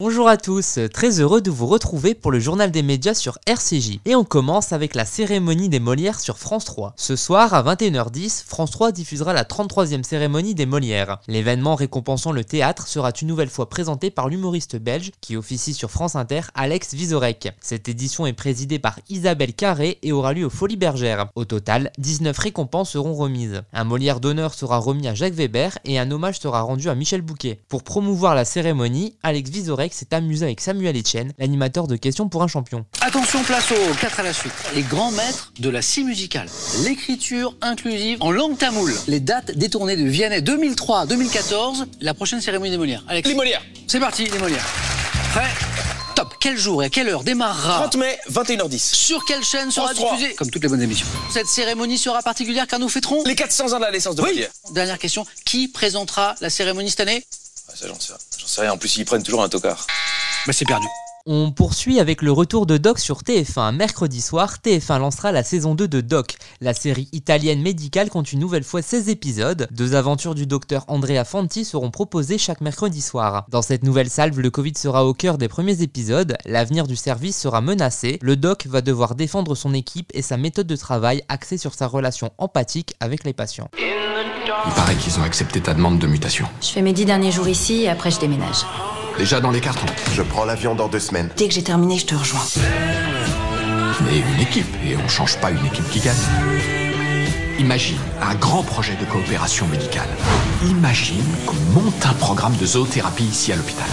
Bonjour à tous, très heureux de vous retrouver pour le journal des médias sur RCJ. Et on commence avec la cérémonie des Molières sur France 3. Ce soir à 21h10, France 3 diffusera la 33e cérémonie des Molières. L'événement récompensant le théâtre sera une nouvelle fois présenté par l'humoriste belge qui officie sur France Inter, Alex Vizorek. Cette édition est présidée par Isabelle Carré et aura lieu au Folies Bergères. Au total, 19 récompenses seront remises. Un Molière d'honneur sera remis à Jacques Weber et un hommage sera rendu à Michel Bouquet. Pour promouvoir la cérémonie, Alex Vizorek s'est amusé avec Samuel Etienne, l'animateur de Questions pour un champion. Attention, place aux 4 à la suite. Les grands maîtres de la scie musicale. L'écriture inclusive en langue tamoule. Les dates détournées de Vianney 2003-2014. La prochaine cérémonie des Molières. Alex. Les Molières. C'est parti, les Molières. Prêt? Top. Quel jour et à quelle heure démarrera? 30 mai, 21h10. Sur quelle chaîne sera France 3. diffusée? Comme toutes les bonnes émissions. Cette cérémonie sera particulière car nous fêterons. Les 400 ans de la naissance de Oui. Molière. Dernière question. Qui présentera la cérémonie cette année? Ça, j'en sais, rien. En plus, ils prennent toujours un tocard. Bah, c'est perdu. On poursuit avec le retour de Doc sur TF1. Mercredi soir, TF1 lancera la saison 2 de Doc. La série italienne médicale compte une nouvelle fois 16 épisodes. Deux aventures du docteur Andrea Fanti seront proposées chaque mercredi soir. Dans cette nouvelle salve, le Covid sera au cœur des premiers épisodes. L'avenir du service sera menacé. Le Doc va devoir défendre son équipe et sa méthode de travail axée sur sa relation empathique avec les patients. Il paraît qu'ils ont accepté ta demande de mutation. Je fais mes dix derniers jours ici et après je déménage. Déjà dans les cartons. Je prends l'avion dans deux semaines. Dès que j'ai terminé, je te rejoins. Mais une équipe, et on change pas une équipe qui gagne. Imagine un grand projet de coopération médicale. Imagine qu'on monte un programme de zoothérapie ici à l'hôpital.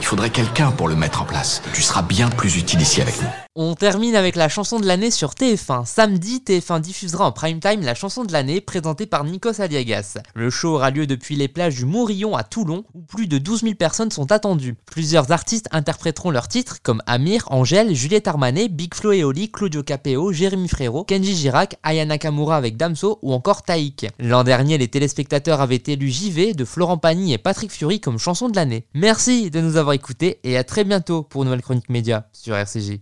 Il faudrait quelqu'un pour le mettre en place. Tu seras bien plus utile ici avec nous. On termine avec la chanson de l'année sur TF1. Samedi, TF1 diffusera en prime time la chanson de l'année présentée par Nikos Aliagas. Le show aura lieu depuis les plages du Mourillon à Toulon, où plus de 12 000 personnes sont attendues. Plusieurs artistes interpréteront leurs titres comme Amir, Angèle, Juliette Armanet, Big Flo et Oli, Claudio Capeo, Jérémy Frérot, Kenji Girac, Aya Nakamura avec Damso ou encore Taïk. L'an dernier, les téléspectateurs avaient élu JV de Florent Pagny et Patrick Fury comme chanson de l'année. Merci de nous avoir écoutés et à très bientôt pour nouvelle chronique média sur RCJ.